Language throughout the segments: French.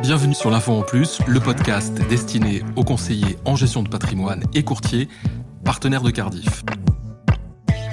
Bienvenue sur l'Info en Plus, le podcast destiné aux conseillers en gestion de patrimoine et courtiers, partenaires de Cardiff.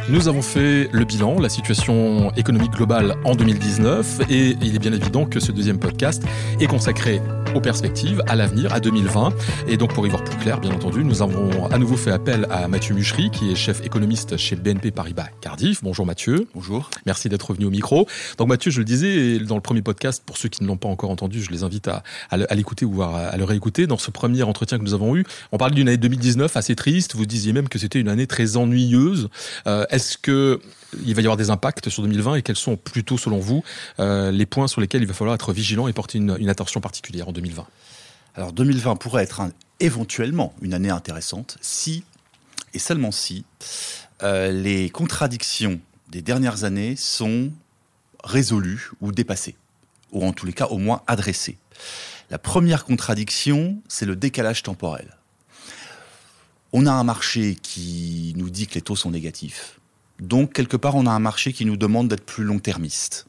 Nous avons fait le bilan, la situation économique globale en 2019 et il est bien évident que ce deuxième podcast est consacré aux perspectives, à l'avenir, à 2020. Et donc pour y voir plus clair, bien entendu, nous avons à nouveau fait appel à Mathieu Muchery, qui est chef économiste chez BNP Paribas Cardiff. Bonjour Mathieu. Bonjour. Merci d'être revenu au micro. Donc Mathieu, je le disais dans le premier podcast, pour ceux qui ne l'ont pas encore entendu, je les invite à, à l'écouter ou à, le réécouter. Dans ce premier entretien que nous avons eu, on parlait d'une année 2019 assez triste. Vous disiez même que c'était une année très ennuyeuse. Euh, est-ce que il va y avoir des impacts sur 2020 et quels sont plutôt, selon vous, euh, les points sur lesquels il va falloir être vigilant et porter une, attention particulière en 2020 Alors 2020 pourrait être éventuellement une année intéressante si, et seulement si, euh, les contradictions des dernières années sont résolues ou dépassées, ou en tous les cas au moins adressées. La première contradiction, c'est le décalage temporel. On a un marché qui nous dit que les taux sont négatifs, donc, quelque part, on a un marché qui nous demande d'être plus long-termiste.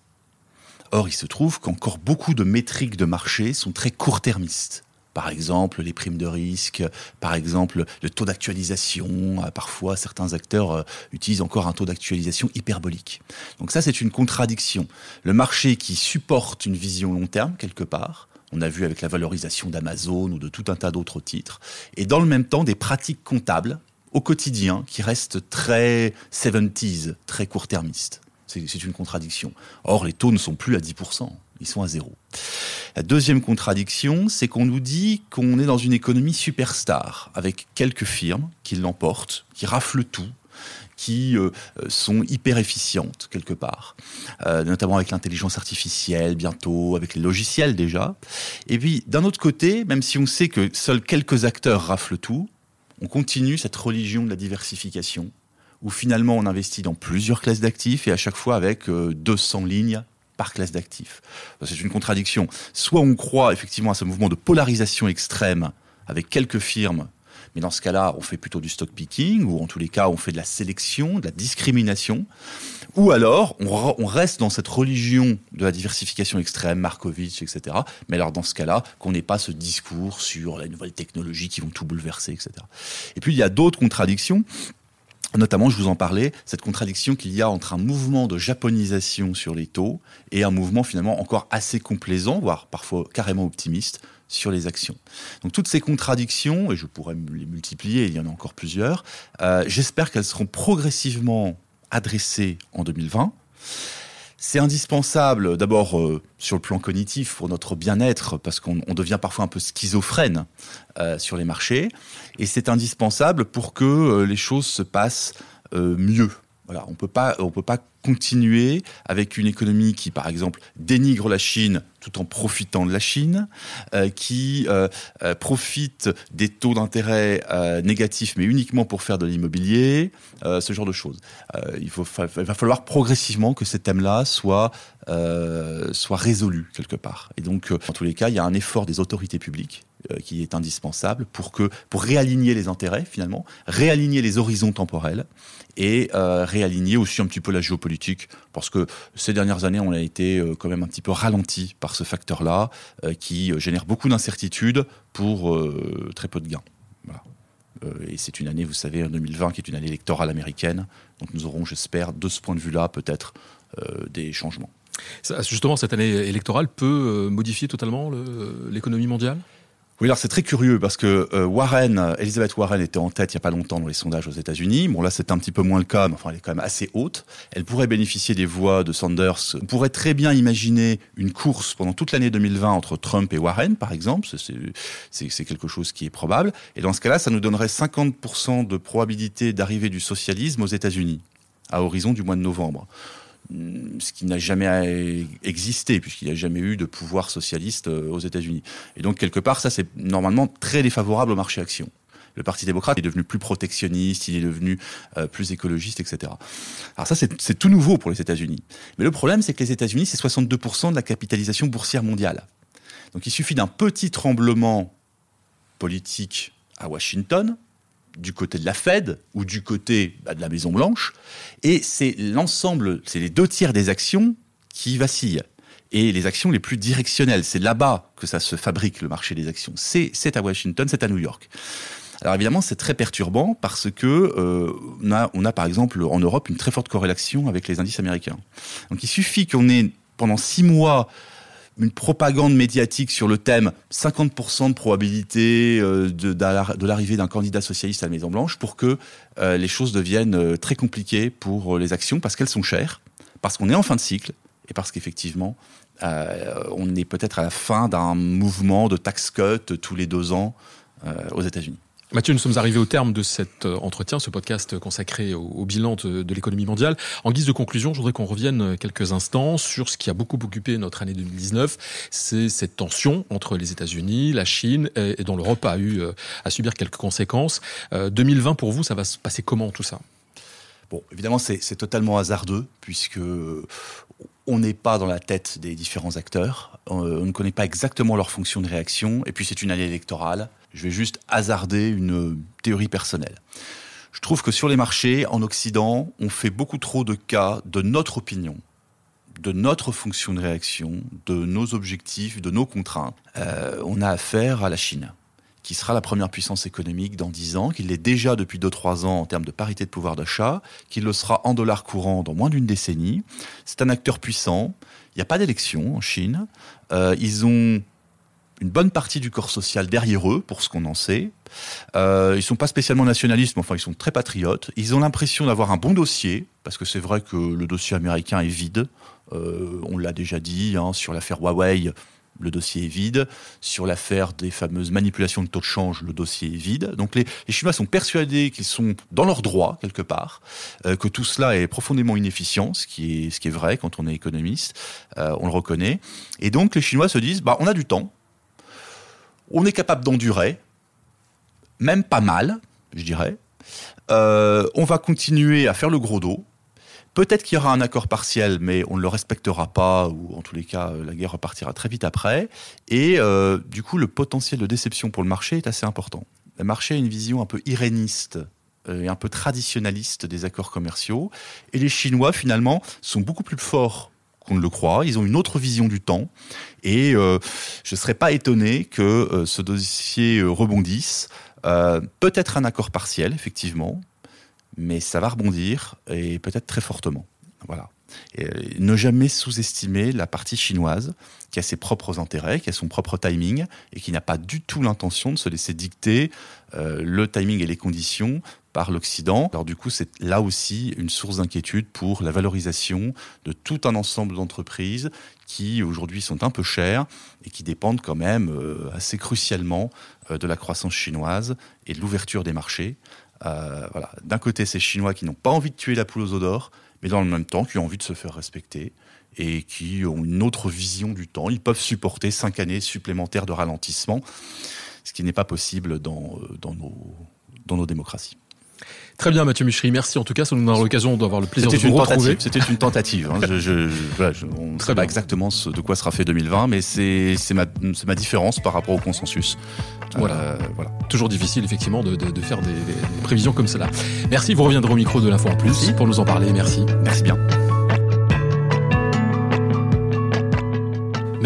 Or, il se trouve qu'encore beaucoup de métriques de marché sont très court-termistes. Par exemple, les primes de risque, par exemple, le taux d'actualisation. Euh, parfois, certains acteurs euh, utilisent encore un taux d'actualisation hyperbolique. Donc ça, c'est une contradiction. Le marché qui supporte une vision long terme, quelque part, on a vu avec la valorisation d'Amazon ou de tout un tas d'autres titres, et dans le même temps, des pratiques comptables au quotidien qui reste très 70s, très court-termiste. C'est une contradiction. Or, les taux ne sont plus à 10%, ils sont à zéro. La deuxième contradiction, c'est qu'on nous dit qu'on est dans une économie superstar, avec quelques firmes qui l'emportent, qui raflent tout, qui euh, sont hyper efficientes quelque part, euh, notamment avec l'intelligence artificielle bientôt, avec les logiciels déjà. Et puis d'un autre côté, même si on sait que seuls quelques acteurs raflent tout, on continue cette religion de la diversification, où finalement on investit dans plusieurs classes d'actifs et à chaque fois avec 200 euh, lignes par classe d'actifs. C'est une contradiction. Soit on croit effectivement à ce mouvement de polarisation extrême avec quelques firmes mais dans ce cas-là, on fait plutôt du stock picking, ou en tous les cas, on fait de la sélection, de la discrimination. Ou alors, on, reste dans cette religion de la diversification extrême, Markovitch, etc. Mais alors, dans ce cas-là, qu'on n'ait pas ce discours sur les nouvelles technologies qui vont tout bouleverser, etc. Et puis, il y a d'autres contradictions. Notamment, je vous en parlais, cette contradiction qu'il y a entre un mouvement de japonisation sur les taux et un mouvement finalement encore assez complaisant, voire parfois carrément optimiste, sur les actions. Donc toutes ces contradictions, et je pourrais les multiplier, il y en a encore plusieurs, euh, j'espère qu'elles seront progressivement adressées en 2020. C'est indispensable d'abord euh, sur le plan cognitif pour notre bien-être parce qu'on devient parfois un peu schizophrène euh, sur les marchés. Et c'est indispensable pour que les choses se passent mieux voilà, on peut pas, on peut pas continuer avec une économie qui, par exemple, dénigre la Chine tout en profitant de la Chine, euh, qui euh, euh, profite des taux d'intérêt négatifs, mais uniquement pour faire de l'immobilier, ce genre de choses. il, va falloir progressivement que ces thèmes-là soient, soient résolus quelque part. Et donc, en tous les cas, il y a un effort des autorités publiques qui est indispensable pour que pour réaligner les intérêts finalement, réaligner les horizons temporels et euh, réaligner aussi un petit peu la géopolitique, parce que ces dernières années, on a été euh, quand même un petit peu ralenti par ce facteur-là, euh, qui génère beaucoup d'incertitudes pour très peu de gains. et c'est une année, vous savez, en 2020, qui est une année électorale américaine, donc nous aurons, j'espère, de ce point de vue-là, peut-être des changements. justement, cette année électorale peut modifier totalement l'économie mondiale? Oui, alors c'est très curieux parce que euh, Warren, Elizabeth Warren était en tête il y a pas longtemps dans les sondages aux États-Unis. Bon là c'est un petit peu moins le cas, mais enfin elle est quand même assez haute. Elle pourrait bénéficier des voix de Sanders. On pourrait très bien imaginer une course pendant toute l'année 2020 entre Trump et Warren, par exemple. C'est quelque chose qui est probable. Et dans ce cas-là, ça nous donnerait 50% de probabilité d'arrivée du socialisme aux États-Unis à horizon du mois de novembre. Mm, ce qui n'a jamais existé, puisqu'il n'y a jamais eu de pouvoir socialiste euh, aux États-Unis. Et donc, quelque part, ça, c'est normalement très défavorable au marché action. Le Parti démocrate est devenu plus protectionniste, il est devenu euh, plus écologiste, etc. Alors ça, c'est tout nouveau pour les États-Unis. Mais le problème, c'est que les États-Unis, c'est 62% de la capitalisation boursière mondiale. Donc il suffit d'un petit tremblement politique à Washington du côté de la Fed ou du côté bah, de la Maison Blanche, et c'est l'ensemble, c'est les deux tiers des actions qui vacillent. et les actions les plus directionnelles. C'est là-bas que ça se fabrique, le marché des actions. C'est à Washington, c'est à New York. Alors évidemment, c'est très perturbant parce que euh, on, a, on a par exemple en Europe une très forte corrélation avec les indices américains. Donc il suffit qu'on ait pendant six mois une propagande médiatique sur le thème 50% de probabilité euh, de, l'arrivée d'un candidat socialiste à la Maison Blanche pour que euh, les choses deviennent euh, très compliquées pour les actions parce qu'elles sont chères, parce qu'on est en fin de cycle et parce qu'effectivement on est peut-être à la fin d'un mouvement de tax cut tous les deux ans aux États-Unis. Mathieu, nous sommes arrivés au terme de cet euh, entretien, ce podcast consacré au, bilan de, l'économie mondiale. En guise de conclusion, je voudrais qu'on revienne quelques instants sur ce qui a beaucoup occupé notre année 2019, c'est cette tension entre les États-Unis, la Chine et, dont l'Europe a eu euh, à subir quelques conséquences. 2020 euh, pour vous, ça va se passer comment tout ça? Bon, évidemment, c'est totalement hasardeux puisque on n'est pas dans la tête des différents acteurs, on ne connaît pas exactement leur fonction de réaction, et puis c'est une année électorale. Je vais juste hasarder une théorie personnelle. Je trouve que sur les marchés, en Occident, on fait beaucoup trop de cas de notre opinion, de notre fonction de réaction, de nos objectifs, de nos contraintes. Euh, on a affaire à la Chine, qui sera la première puissance économique dans 10 ans, qu'il l'est déjà depuis 2-3 ans en termes de parité de pouvoir d'achat, qu'il le sera en dollars courants dans moins d'une décennie. C'est un acteur puissant. Il n'y a pas d'élection en Chine. Euh, ils ont une bonne partie du corps social derrière eux, pour ce qu'on en sait. Euh, ils sont pas spécialement nationalistes, mais enfin ils sont très patriotes. Ils ont l'impression d'avoir un bon dossier, parce que c'est vrai que le dossier américain est vide. Euh, on l'a déjà dit hein, sur l'affaire Huawei. Le dossier est vide. Sur l'affaire des fameuses manipulations de taux de change, le dossier est vide. Donc les, Chinois sont persuadés qu'ils sont dans leur droit quelque part, euh, que tout cela est profondément inefficient, ce qui est, vrai quand on est économiste, euh, on le reconnaît. Et donc les Chinois se disent, bah on a du temps, on est capable d'endurer, même pas mal, je dirais. Euh, on va continuer à faire le gros dos. Peut-être qu'il y aura un accord partiel, mais on ne le respectera pas, ou en tous les cas, la guerre repartira très vite après. Et euh, du coup, le potentiel de déception pour le marché est assez important. Le marché a une vision un peu iréniste euh, et un peu traditionnaliste des accords commerciaux. Et les Chinois, finalement, sont beaucoup plus forts qu'on ne le croit. Ils ont une autre vision du temps. Et euh, je ne serais pas étonné que euh, ce dossier euh, rebondisse. peut-être un accord partiel, effectivement, mais ça va rebondir et peut-être très fortement. Voilà. ne jamais sous-estimer la partie chinoise qui a ses propres intérêts, qui a son propre timing et qui n'a pas du tout l'intention de se laisser dicter le timing et les conditions par l'Occident. Alors du coup, c'est là aussi une source d'inquiétude pour la valorisation de tout un ensemble d'entreprises qui aujourd'hui sont un peu chères et qui dépendent quand même euh, assez crucialement euh, de la croissance chinoise et de l'ouverture des marchés. Euh, voilà. D'un côté, ces Chinois qui n'ont pas envie de tuer la poule aux œufs d'or, mais dans le même temps qui ont envie de se faire respecter et qui ont une autre vision du temps. Ils peuvent supporter cinq années supplémentaires de ralentissement, ce qui n'est pas possible dans, dans, nos, dans nos démocraties. Très bien, Mathieu Michery. Merci. En tout cas, ça nous donne l'occasion d'avoir le plaisir de vous retrouver. C'était une tentative. Hein. Je, je, je, on ne sait pas exactement de quoi sera fait 2020, mais c'est ma, ma différence par rapport au consensus. Voilà. Euh, voilà. Toujours difficile, effectivement, de, de, de faire des, des, prévisions comme cela. Merci. Vous reviendrez au micro de l'info en plus pour nous en parler. Merci. Merci bien.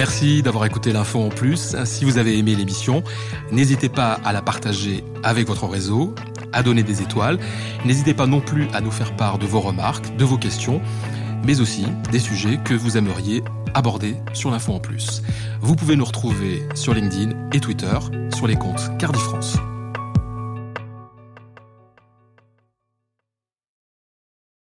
Merci d'avoir écouté l'info en plus. Si vous avez aimé l'émission, n'hésitez pas à la partager avec votre réseau, à donner des étoiles. N'hésitez pas non plus à nous faire part de vos remarques, de vos questions, mais aussi des sujets que vous aimeriez aborder sur l'info en plus. Vous pouvez nous retrouver sur LinkedIn et Twitter sur les comptes Cardifrance. France.